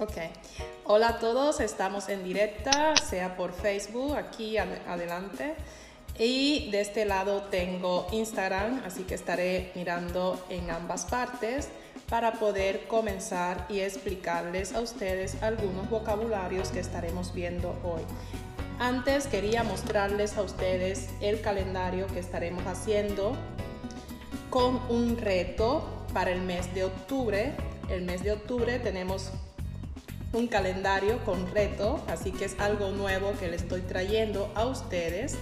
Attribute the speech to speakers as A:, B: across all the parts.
A: Ok. Hola a todos, estamos en directa, sea por Facebook, aquí adelante. Y de este lado tengo Instagram, así que estaré mirando en ambas partes para poder comenzar y explicarles a ustedes algunos vocabularios que estaremos viendo hoy. Antes quería mostrarles a ustedes el calendario que estaremos haciendo con un reto para el mes de octubre. El mes de octubre tenemos un calendario con reto, así que es algo nuevo que le estoy trayendo a ustedes.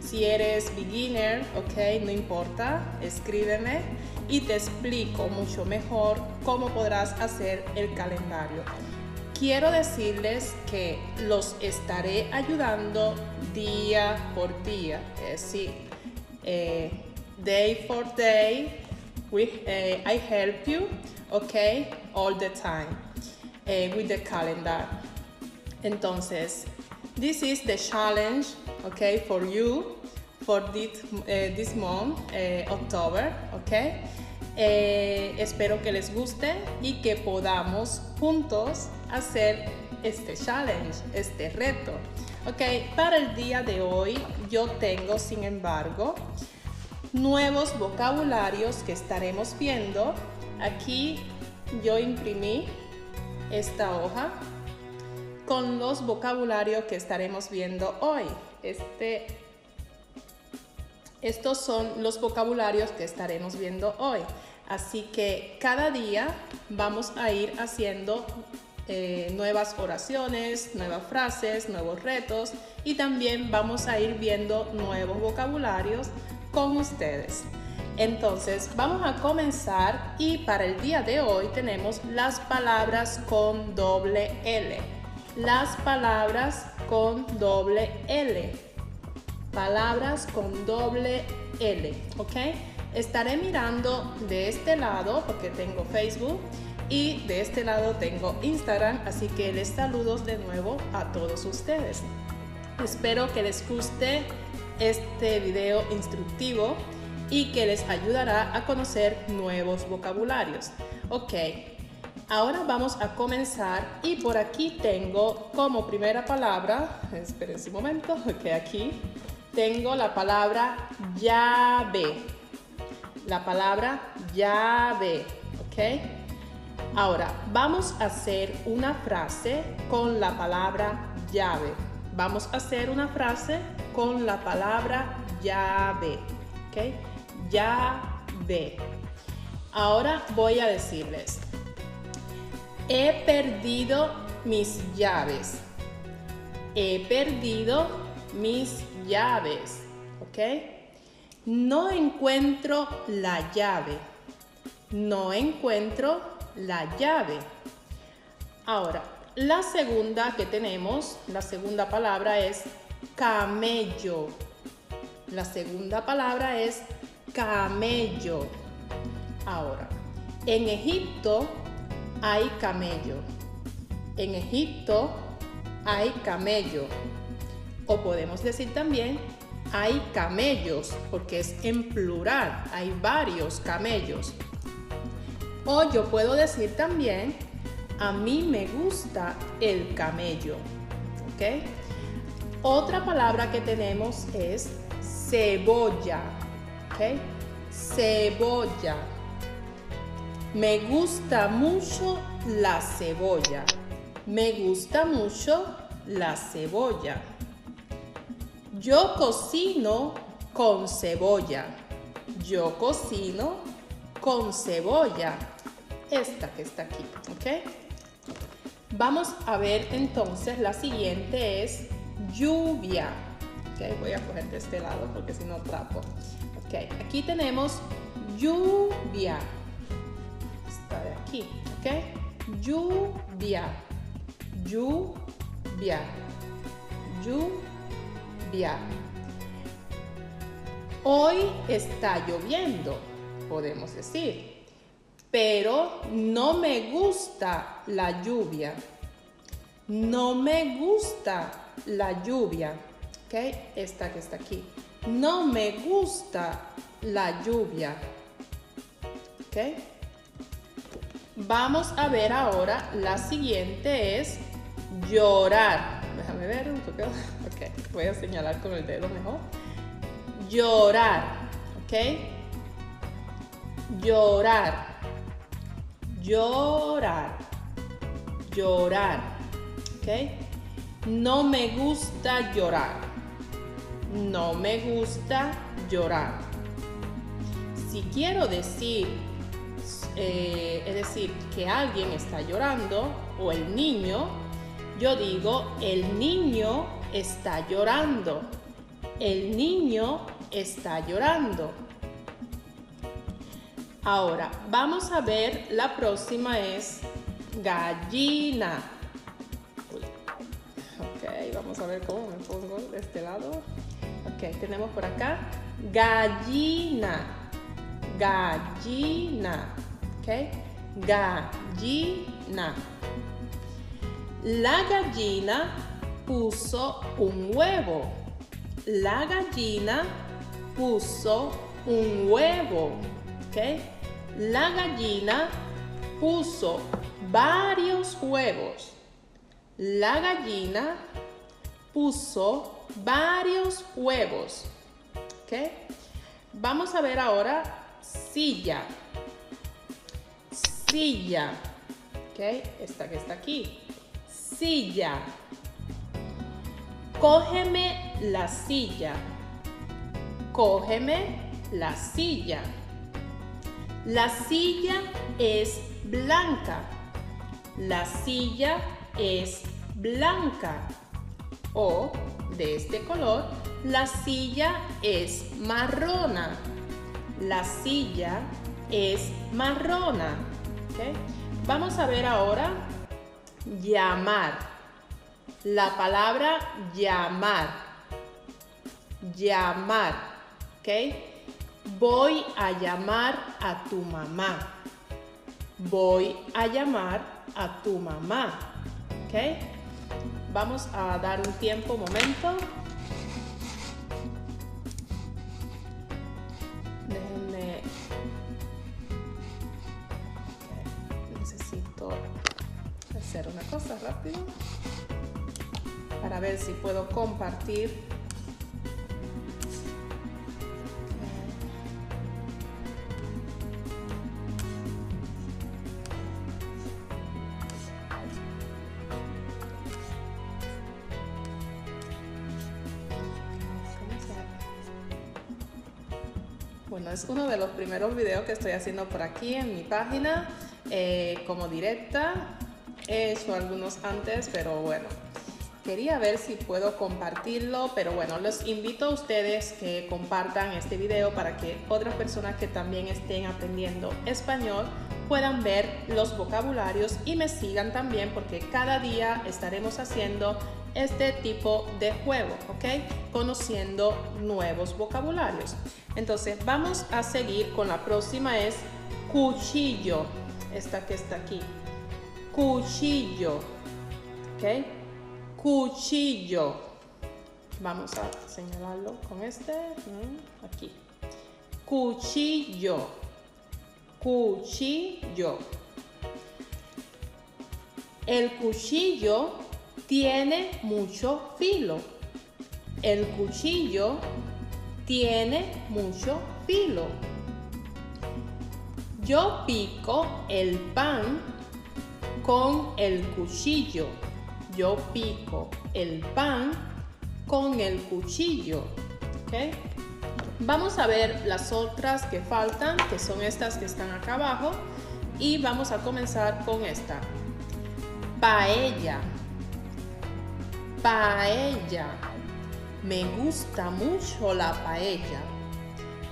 A: Si eres beginner, ok, no importa, escríbeme y te explico mucho mejor cómo podrás hacer el calendario. Quiero decirles que los estaré ayudando día por día, es decir, eh, day for day, eh, I help you, ok, all the time. Uh, with the calendar. Entonces, this is the challenge, okay, for you for this, uh, this month, uh, October, okay. Eh, espero que les guste y que podamos juntos hacer este challenge, este reto. Ok, para el día de hoy yo tengo, sin embargo, nuevos vocabularios que estaremos viendo. Aquí yo imprimí esta hoja con los vocabularios que estaremos viendo hoy. Este, estos son los vocabularios que estaremos viendo hoy. Así que cada día vamos a ir haciendo eh, nuevas oraciones, nuevas frases, nuevos retos y también vamos a ir viendo nuevos vocabularios con ustedes. Entonces, vamos a comenzar y para el día de hoy tenemos las palabras con doble L. Las palabras con doble L. Palabras con doble L, ¿ok? Estaré mirando de este lado porque tengo Facebook y de este lado tengo Instagram, así que les saludo de nuevo a todos ustedes. Espero que les guste este video instructivo y que les ayudará a conocer nuevos vocabularios. Ok, ahora vamos a comenzar y por aquí tengo como primera palabra, esperen un momento, ok, aquí tengo la palabra llave. La palabra llave, ok. Ahora vamos a hacer una frase con la palabra llave. Vamos a hacer una frase con la palabra llave, ok ya ve. Ahora voy a decirles, he perdido mis llaves. He perdido mis llaves. ¿Ok? No encuentro la llave. No encuentro la llave. Ahora, la segunda que tenemos, la segunda palabra es camello. La segunda palabra es camello. Ahora, en Egipto hay camello. En Egipto hay camello. O podemos decir también hay camellos, porque es en plural, hay varios camellos. O yo puedo decir también, a mí me gusta el camello. ¿Ok? Otra palabra que tenemos es cebolla. Cebolla. Me gusta mucho la cebolla. Me gusta mucho la cebolla. Yo cocino con cebolla. Yo cocino con cebolla. Esta que está aquí. Vamos a ver entonces, la siguiente es lluvia. Ok, voy a coger de este lado porque si no trapo. Aquí tenemos lluvia. Está de aquí, ok. Lluvia, lluvia, lluvia. Hoy está lloviendo, podemos decir, pero no me gusta la lluvia. No me gusta la lluvia. ¿Ok? Esta que está aquí. No me gusta la lluvia. ¿Ok? Vamos a ver ahora, la siguiente es llorar. Déjame ver un poco. Ok, voy a señalar con el dedo mejor. Llorar, ¿ok? Llorar, llorar, llorar, ¿ok? No me gusta llorar. No me gusta llorar. Si quiero decir eh, es decir, que alguien está llorando o el niño, yo digo, el niño está llorando. El niño está llorando. Ahora, vamos a ver, la próxima es gallina. Ok, vamos a ver cómo me pongo de este lado. Ok, tenemos por acá gallina. Gallina. Gallina. La gallina puso un huevo. La gallina puso un huevo. La gallina puso varios huevos. La gallina puso varios huevos. Vamos a ver ahora silla silla. ¿Ok? Esta que está aquí. Silla. Cógeme la silla. Cógeme la silla. La silla es blanca. La silla es blanca. O de este color, la silla es marrona. La silla es marrona. Vamos a ver ahora llamar. La palabra llamar. Llamar. ¿Ok? Voy a llamar a tu mamá. Voy a llamar a tu mamá. ¿Ok? Vamos a dar un tiempo, momento. hacer una cosa rápido para ver si puedo compartir Bueno, es uno de los primeros videos que estoy haciendo por aquí en mi página eh, como directa. He hecho algunos antes, pero bueno, quería ver si puedo compartirlo, pero bueno, los invito a ustedes que compartan este video para que otras personas que también estén aprendiendo español puedan ver los vocabularios y me sigan también porque cada día estaremos haciendo este tipo de juego, ¿ok? Conociendo nuevos vocabularios. Entonces vamos a seguir con la próxima es cuchillo, esta que está aquí cuchillo. ¿Ok? Cuchillo. Vamos a señalarlo con este. Mm, aquí. Cuchillo. Cuchillo. El cuchillo tiene mucho filo. El cuchillo tiene mucho filo. Yo pico el pan con el cuchillo. Yo pico el pan con el cuchillo. Vamos a ver las otras que faltan, que son estas que están acá abajo. Y vamos a comenzar con esta. Paella. Paella. Me gusta mucho la paella.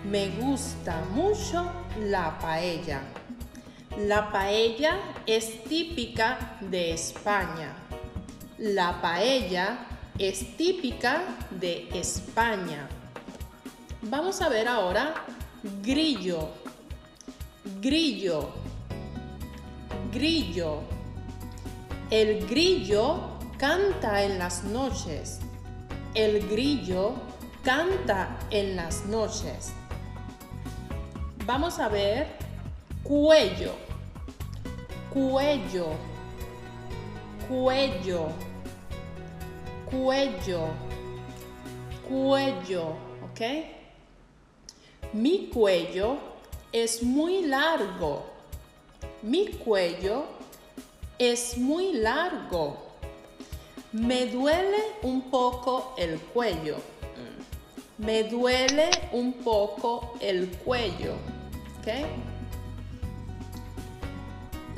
A: Me gusta mucho la paella. La paella es típica de España. La paella es típica de España. Vamos a ver ahora grillo. Grillo. Grillo. El grillo canta en las noches. El grillo canta en las noches. Vamos a ver cuello cuello, cuello, cuello, cuello, ¿ok? Mi cuello es muy largo. Mi cuello es muy largo. Me duele un poco el cuello. Me duele un poco el cuello. ¿Ok?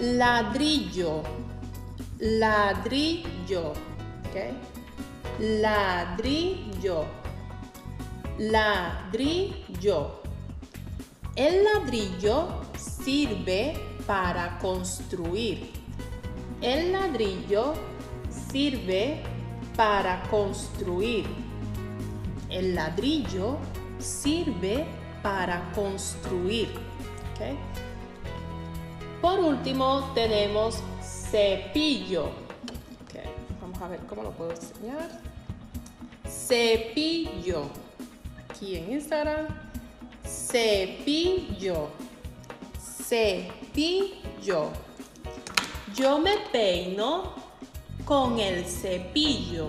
A: Ladrillo. Ladrillo. ¿Ok? Ladrillo. Ladrillo. El ladrillo sirve para construir. El ladrillo sirve para construir. El ladrillo sirve para construir. Por último tenemos cepillo. Vamos a ver cómo lo puedo enseñar. Cepillo. Aquí en Instagram. Cepillo. Cepillo. Yo me peino con el cepillo.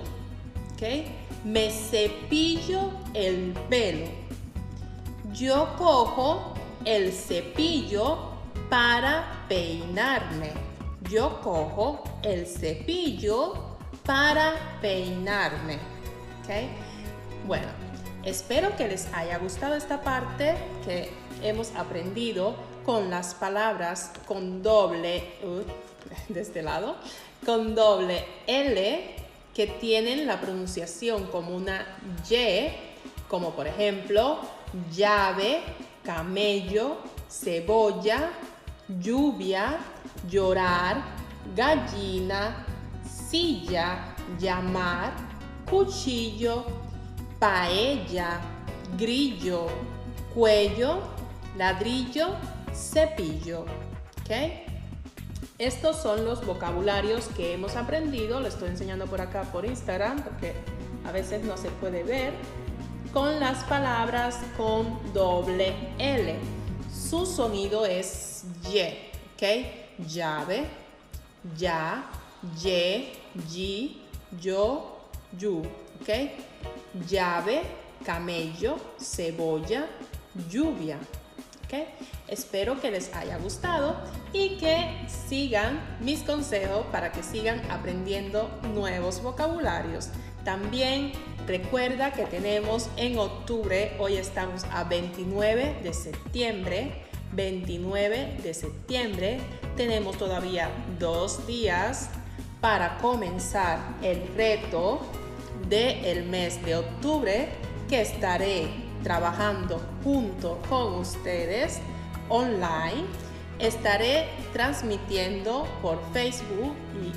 A: Me cepillo el pelo. Yo cojo el cepillo para peinarme. Yo cojo el cepillo para peinarme. Bueno, espero que les haya gustado esta parte que hemos aprendido con las palabras con doble, uh, de este lado, con doble L que tienen la pronunciación como una Y, como por ejemplo llave, camello, cebolla, lluvia, llorar, gallina, silla, llamar, cuchillo, paella, grillo, cuello, ladrillo, cepillo. ¿Ok? Estos son los vocabularios que hemos aprendido. Lo estoy enseñando por acá por Instagram porque a veces no se puede ver. Con las palabras con doble L. Su sonido es Y. ¿Ok? Llave, ya, ye, yi, yo, yu. ¿Ok? Llave, camello, cebolla, lluvia. Espero que les haya gustado y que sigan mis consejos para que sigan aprendiendo nuevos vocabularios. También recuerda que tenemos en octubre, hoy estamos a 29 de septiembre, 29 de septiembre, tenemos todavía dos días para comenzar el reto del mes de octubre que estaré trabajando junto con ustedes online. Estaré transmitiendo por Facebook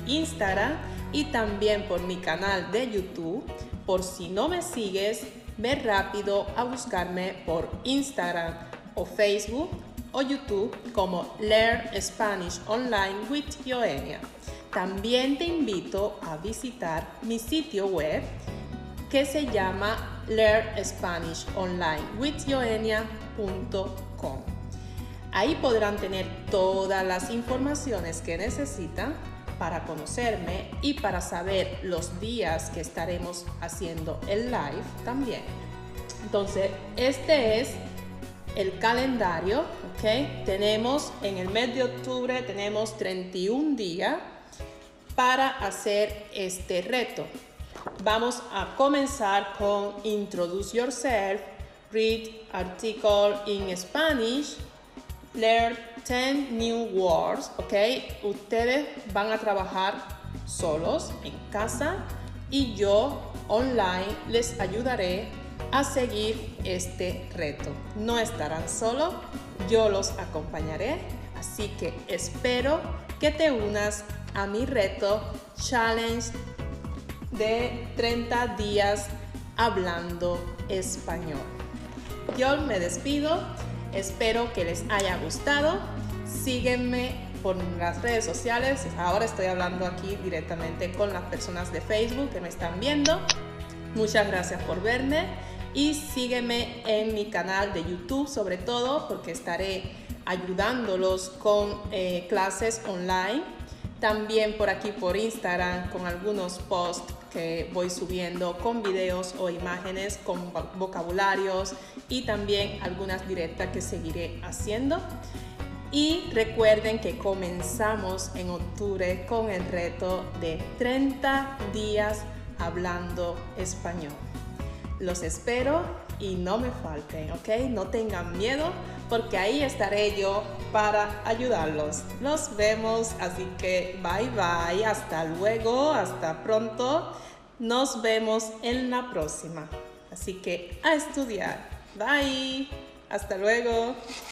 A: y Instagram y también por mi canal de YouTube. Por si no me sigues, ve rápido a buscarme por Instagram o Facebook o YouTube como Learn Spanish Online with Joenia. También te invito a visitar mi sitio web que se llama Learn Spanish Online with Ahí podrán tener todas las informaciones que necesitan para conocerme y para saber los días que estaremos haciendo el live también. Entonces, este es el calendario, ¿ok? Tenemos en el mes de octubre, tenemos 31 días para hacer este reto. Vamos a comenzar con Introduce Yourself, Read Article in Spanish, Learn 10 New Words, ¿ok? Ustedes van a trabajar solos en casa y yo online les ayudaré a seguir este reto. No estarán solos, yo los acompañaré, así que espero que te unas a mi reto Challenge de 30 días hablando español. Yo me despido, espero que les haya gustado. Sígueme por las redes sociales. Ahora estoy hablando aquí directamente con las personas de Facebook que me están viendo. Muchas gracias por verme y sígueme en mi canal de YouTube sobre todo porque estaré ayudándolos con eh, clases online. También por aquí por Instagram con algunos posts que voy subiendo con videos o imágenes, con vocabularios y también algunas directas que seguiré haciendo. Y recuerden que comenzamos en octubre con el reto de 30 días hablando español. Los espero y no me falten, ¿ok? No tengan miedo porque ahí estaré yo para ayudarlos. Nos vemos, así que bye bye, hasta luego, hasta pronto. Nos vemos en la próxima. Así que a estudiar. Bye. Hasta luego.